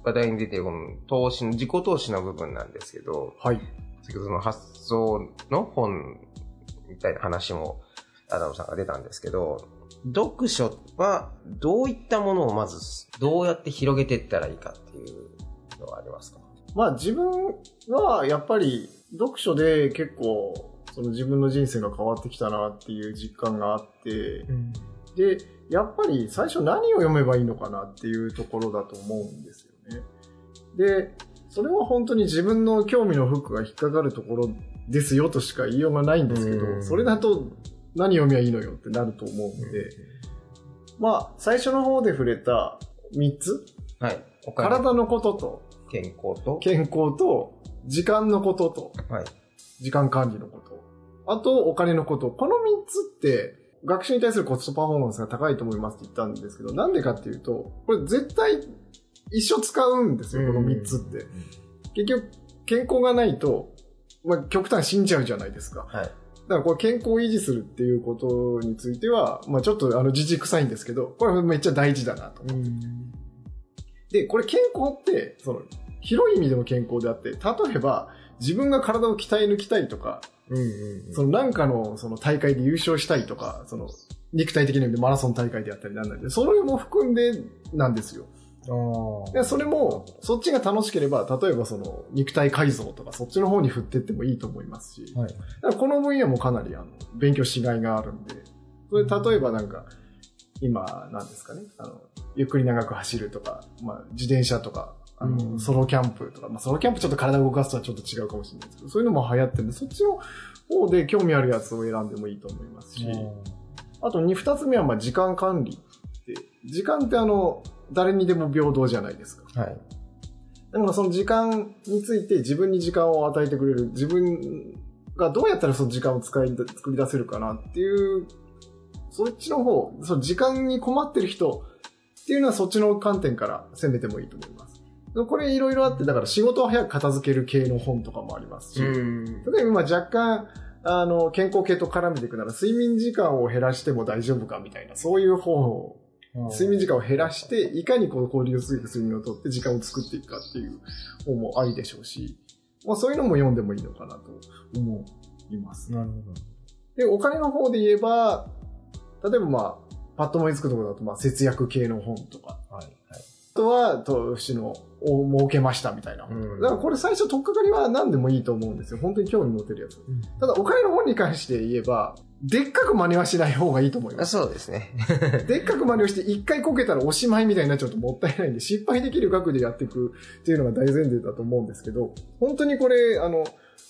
話題に出てるこの投資の、自己投資の部分なんですけど、はい。先ほどその発想の本みたいな話も、アダムさんが出たんですけど、読書はどういったものをまず、どうやって広げていったらいいかっていうのはありますか？まあ自分はやっぱり読書で結構その自分の人生が変わってきたなっていう実感があって、で、やっぱり最初何を読めばいいのかなっていうところだと思うんですよね。で、それは本当に自分の興味のフックが引っかかるところですよとしか言いようがないんですけど、うん。それだと何読みゃいいのよってなると思うので、まあ最初の方で触れた3つ、はい。体のことと。健康と、健康と時間のことと。はい。時間管理のこと。あと、お金のこと。この3つって、学習に対するコストパフォーマンスが高いと思いますって言ったんですけど、なんでかっていうと、これ絶対一生使うんですよ、この3つって。結局、健康がないと、まあ、極端死んじゃうじゃないですか。はい。だからこれ健康を維持するっていうことについては、まあちょっとあの、自治臭いんですけど、これめっちゃ大事だなと。で、これ健康って、その、広い意味での健康であって、例えば、自分が体を鍛え抜きたいとか、うんうんそのなんかのその大会で優勝したいとか、その肉体的な意味でマラソン大会であったりなんなんで、それも含んでなんですよ。あでそれも、そっちが楽しければ、例えばその肉体改造とかそっちの方に振ってってもいいと思いますし、あ。はい。だからこの分野もかなりあの勉強しがいがあるんで、それ例えばなんか、今、なんですかね、あの、ゆっくり長く走るとか、まあ、自転車とか、あの、うんソロキャンプとか、まあ、ソロキャンプちょっと体を動かすとはちょっと違うかもしれないですけど、そういうのも流行ってるんで、そっちの方で興味あるやつを選んでもいいと思いますし、あと二二つ目はまあ時間管理って、時間ってあの、誰にでも平等じゃないですか。はい。だからその時間について自分に時間を与えてくれる、自分がどうやったらその時間を使い、作り出せるかなっていう、そっちの方、その時間に困ってる人っていうのはそっちの観点から攻めてもいいと思います。これいろいろあって、だから仕事を早く片付ける系の本とかもありますし、ん。例えば今若干、あの、健康系と絡めていくなら睡眠時間を減らしても大丈夫かみたいな、そういう本を睡眠時間を減らして、いかにこう効率よく睡眠をとって時間を作っていくかっていう本もありでしょうし、まあそういうのも読んでもいいのかなと思います。なるほで、お金の方で言えば、例えばまあ、パッと思いつくところだと、まあ節約系の本とか、ど。はい。はい。あとは投資のを儲けましたみたいな。うんだからこれ最初取っかかりは何でもいいと思うんですよ。本当に興味持てるやつ。ただお金の本に関して言えば、でっかく真似はしない方がいいと思いまあす。そうですね。[laughs] [laughs] でっかく真似をして一回こけたらおしまいみたいになっちゃうともったいないんで、失敗できる額でやっていくっていうのが大前提だと思うんですけど、本当にこれ、あの、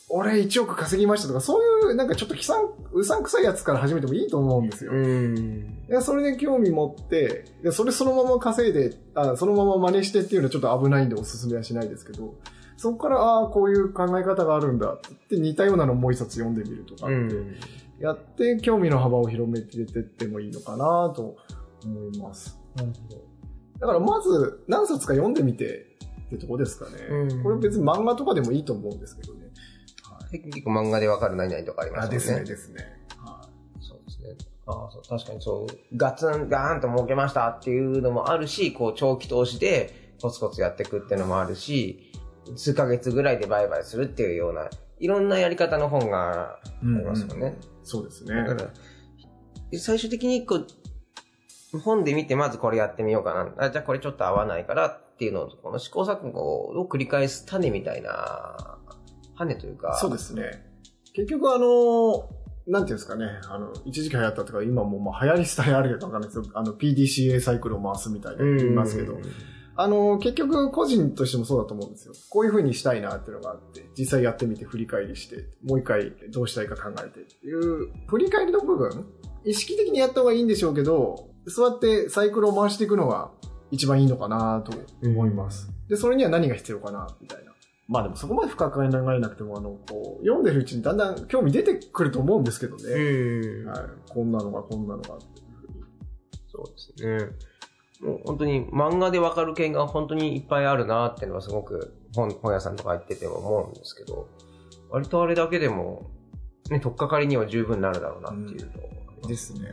俺1億稼ぎましたとか、そういうなんかちょっと悲惨、うさんくさいやつから始めてもいいと思うんですよ。ん。いや、それで興味持って、でそれそのまま稼いであ、そのまま真似してっていうのはちょっと危ないんでおすすめはしないですけど、そこから、ああ、こういう考え方があるんだって似たようなのをもう一冊読んでみるとかって、やって興味の幅を広めていってもいいのかなと思います。なるほど。だからまず何冊か読んでみてってとこですかね。うんこれ別に漫画とかでもいいと思うんですけどね。結構漫画でわかる何々とかありますあ、もんね。ですね、ですね。はそうですね。ああ、そう、確かにそう、ガツン、ガーンと儲けましたっていうのもあるし、こう、長期投資でコツコツやっていくっていうのもあるし、数ヶ月ぐらいで売買するっていうような、いろんなやり方の本があい。りますよね。そうですね。だから、最終的にこう、本で見てまずこれやってみようかな。あじゃあこれちょっと合わないからっていうのを、この試行錯誤を繰り返す種みたいな、種というか。そうですね。結局あの、なんていうんですかね、あの、一時期流行ったとか、今もまあ流行りスタイルあるかわかんないですけど、あの、PDCA サイクルを回すみたいなうん、言いますけど、あの、結局個人としてもそうだと思うんですよ。こういう風にしたいなっていうのがあって、実際やってみて振り返りして、もう一回どうしたいか考えてっていう、振り返りの部分、意識的にやった方がいいんでしょうけど、座ってサイクルを回していくのが一番いいのかなと思います。で、それには何が必要かな、みたいな。まあでもそこまで深く考えなくても、あの、こう、読んでるうちにだんだん興味出てくると思うんですけどね。うん。はい。こんなのが、こんなのがっていうふうに。そうですね。もう本当に漫画でわかる件が本当にいっぱいあるなっていうのはすごく本本屋さんとか行ってても思うんですけど、割とあれだけでも、ね、取っかかりには十分なるだろうなっていうのですね。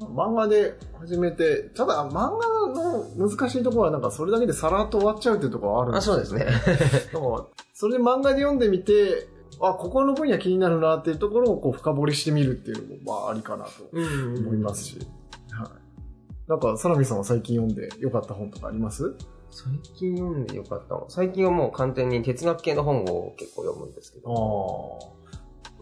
漫画で始めて、ただ漫画の難しいところはなんかそれだけでさらっと終わっちゃうっていうところはあるんあ、そうですね。だからそれで漫画で読んでみて、あ、ここの分野気になるなっていうところをこう深掘りしてみるっていうのもまあありかなとうん思いますし。はい。なんか、サラミさんは最近読んで良かった本とかあります？最近読んでよかったの？最近はもう完全に哲学系の本を結構読むんですけあど、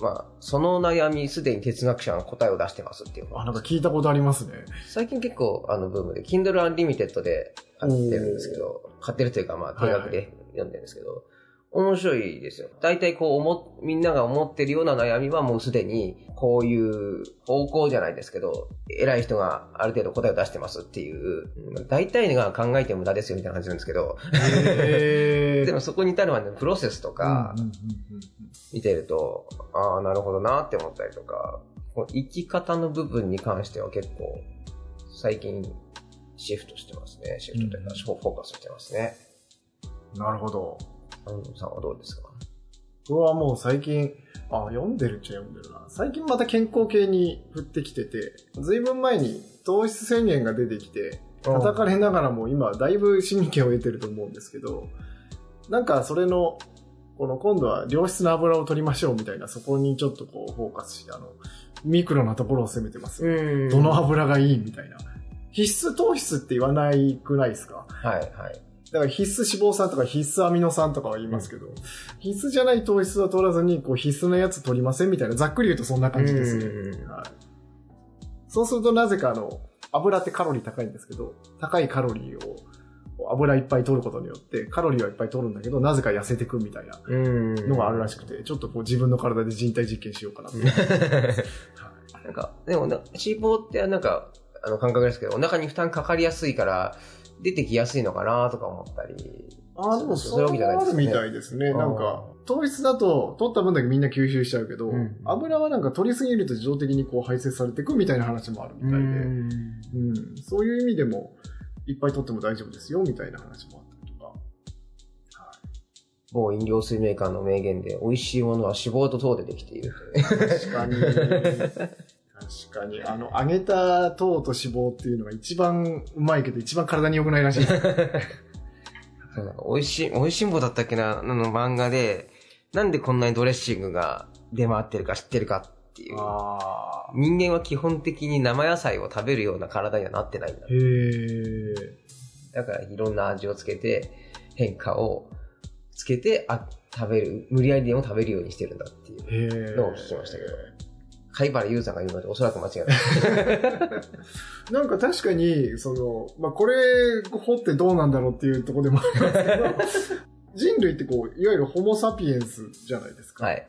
まあ、その悩みすでに哲学者が答えを出してますっていうあ。なんか聞いたことありますね。最近結構あのブームで、Kindle Unlimited で買ってるんですけど、買ってるというかまあ定額で読んでるんですけど、面白いですよ。大体こう思っ、みんなが思ってるような悩みはもうすでにこういう方向じゃないですけど、偉い人がある程度答えを出してますっていう、うん大体が考えても無駄ですよみたいな感じなんですけど、へ [laughs] でもそこに至るまでのプロセスとかうんうんうん見てると、ああ、なるほどなって思ったりとか、生き方の部分に関しては結構最近シフトしてますね。シフトというか、フォーカスしてますね。うんなるほど。安藤さんはどうですか？これはもう最近、あ、読んでるっちゃ読んでるな。最近また健康系に振ってきてて、ずいぶん前に糖質宣言が出てきて、叩かれながらも今だいぶ市民権を得てると思うんですけど、なんかそれの、この今度は良質な油を取りましょうみたいな、そこにちょっとこうフォーカスして、あの、ミクロなところを攻めてます。うんどの油がいいみたいな。必須糖質って言わないくないですか？はいはい。だから必須脂肪酸とか必須アミノ酸とかは言いますけど、必須じゃない糖質は取らずに、こう必須なやつ取りませんみたいな、ざっくり言うとそんな感じですね。うんはい。そうするとなぜかあの、油ってカロリー高いんですけど、高いカロリーを油いっぱい取ることによって、カロリーはいっぱい取るんだけど、なぜか痩せてくみたいなうん。のがあるらしくて、ちょっとこう自分の体で人体実験しようかなと。はい。なんか、でもな、脂肪ってなんか、あの感覚ですけど、お腹に負担かかりやすいから、出てきやすいのかなとか思ったり。ああ、でもそそういうわけじゃないですね。あるみたいですね。なんあか、糖質だと取った分だけみんな吸収しちゃうけど、うん。油はなんか取りすぎると自動的にこう排泄されていくみたいな話もあるみたいで、うん。そういう意味でもいっぱい取っても大丈夫ですよみたいな話もあったりとか。某飲料水メーカーの名言で、美味しいものは脂肪と糖でできている。確かに。[laughs] 確かに。あの、揚げた糖と脂肪っていうのが一番うまいけど一番体に良くないらしいです。[laughs] そうなんか美味しい、美味しんぼだったっけな、あの漫画で、なんでこんなにドレッシングが出回ってるか知ってるかっていう。ああ。人間は基本的に生野菜を食べるような体にはなってないんだ。へえ。だからいろんな味をつけて、変化をつけて、あ、食べる、無理やりでも食べるようにしてるんだっていう。のを聞きましたけど貝原優さんが言うのでおそらく間違いない。[laughs] なんか確かに、その、まあ、これ掘ってどうなんだろうっていうところでもありますけど、[laughs] 人類ってこう、いわゆるホモサピエンスじゃないですか。はい。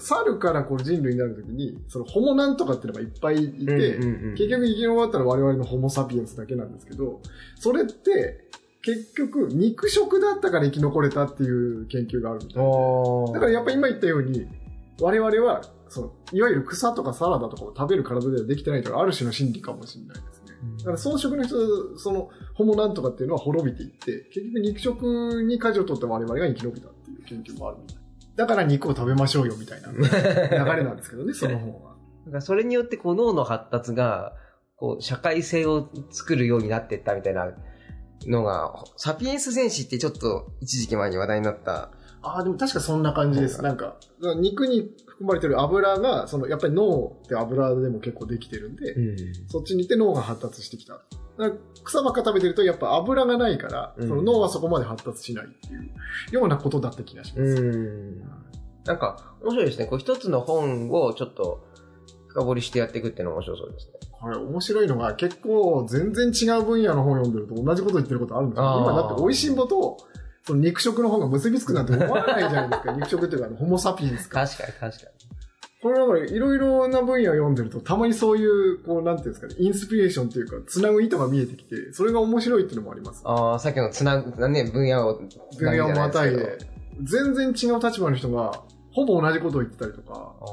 猿からこう人類になるときに、そのホモなんとかっていうのがいっぱいいて、うんうんうん結局生き残ったら我々のホモサピエンスだけなんですけど、それって、結局肉食だったから生き残れたっていう研究があるみたいで。だからやっぱ今言ったように、我々は、その、いわゆる草とかサラダとかを食べる体ではできてないというのはある種の心理かもしれないですね。だから草食の人、その、ホモなんとかっていうのは滅びていって、結局肉食に舵を取った我々が生き延びたっていう研究もあるみたい。だから肉を食べましょうよみたいな流れなんですけどね、[laughs] その方は。だからそれによってこう脳の発達が、こう、社会性を作るようになっていったみたいなのが、サピエンス戦士ってちょっと一時期前に話題になった。ああ、でも確かそんな感じです。なんか、肉に含まれてる油が、その、やっぱり脳って油でも結構できてるんで、そっちに行って脳が発達してきた。草ばっか食べてるとやっぱ油がないから、うんその脳はそこまで発達しないっていうようなことだった気がします。うん。なんか、面白いですね。こう一つの本をちょっと深掘りしてやっていくっていうのも面白そうですね。これ面白いのが結構全然違う分野の本読んでると同じこと言ってることあるんですよ。あー今だって美味しんぼとその肉食の本が結びつくなんて思わないじゃないですか。[laughs] 肉食っていうかホモサピエンスか。確かに確かに。これだからいろいろな分野読んでるとたまにそういう、こうなんていうんですかね、インスピレーションっていうか、つなぐ糸が見えてきて、それが面白いっていうのもあります。ああ、さっきのつなぐ、ね、分野を分野をまたいで全然違う立場の人が、ほぼ同じことを言ってたりとか、あ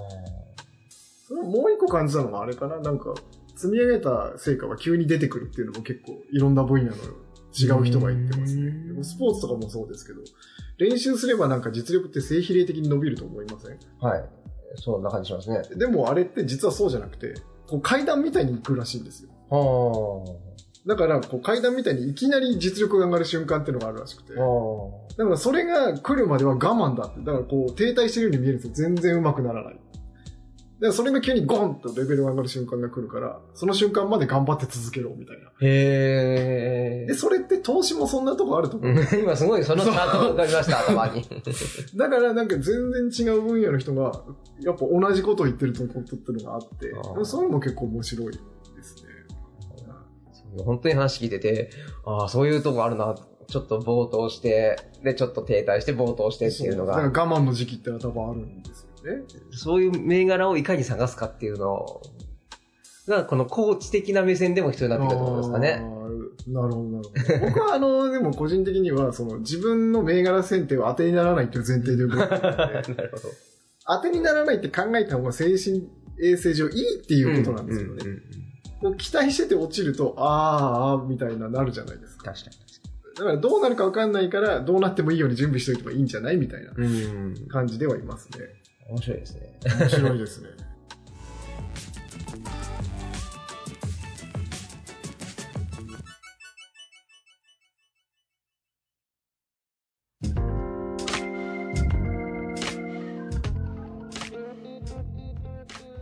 それもう一個感じたのがあれかな、なんか、積み上げた成果が急に出てくるっていうのも結構いろんな分野の違う人が言ってますね。スポーツとかもそうですけど、練習すればなんか実力って正比例的に伸びると思いません？ーはい。そんな感じしますね。でもあれって実はそうじゃなくて、こう階段みたいに行くらしいんですよ。はだから、こう階段みたいにいきなり実力が上がる瞬間っていうのがあるらしくて。だからそれが来るまでは我慢だって。だからこう停滞してるように見えるんですよ。全然上手くならない。だからそれが急にゴンとレベルが上がる瞬間が来るから、その瞬間まで頑張って続けろみたいな。へで、それって投資もそんなとこあると思う。え。[laughs] 今すごいそのチャートが浮かびました、[laughs] 頭に。だからなんか全然違う分野の人が、やっぱ同じことを言ってるとことっていうのがあってあー、でもそれも結構面白いですね。本当に話聞いてて、ああ、そういうとこあるな。ちょっと冒頭して、で、ちょっと停滞して冒頭してっていうのだからが、我慢の時期ってのは多分あるんですよね。そういう銘柄をいかに探すかっていうのが、このコーチ的な目線でも必要になってくると思うんですかね。なるほど、なるほど。僕はあの、[laughs] でも個人的には、その自分の銘柄選定は当てにならないという前提で動いてるので、[laughs] なるほど。当てにならないって考えた方が精神衛生上いいっていうことなんですよね。うんうんうんこう期待してて落ちると、あーあー、みたいななるじゃないですか。確かにだからどうなるかわかんないから、どうなってもいいように準備しておいてもいいんじゃないみたいな。感じではいますね。面白いですね。面白いですね。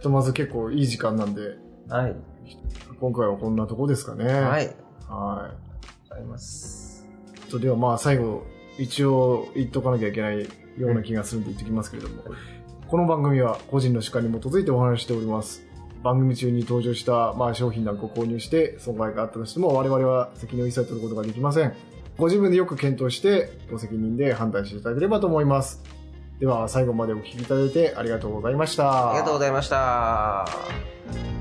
とまず結構いい時間なんで、はい。今回はこんなとこですかね。。はいい。はあります。い。とではまあ最後、一応言っとかなきゃいけないような気がするんで言ってきますけれども、この番組は個人の主観に基づいてお話しております。番組中に登場した、まあ、商品なんかを購入して損害があったとしても我々は責任を一切取ることができません。ご自分でよく検討してご責任で判断していただければと思います。では最後までお聴きいただいてありがとうございました。ありがとうございました。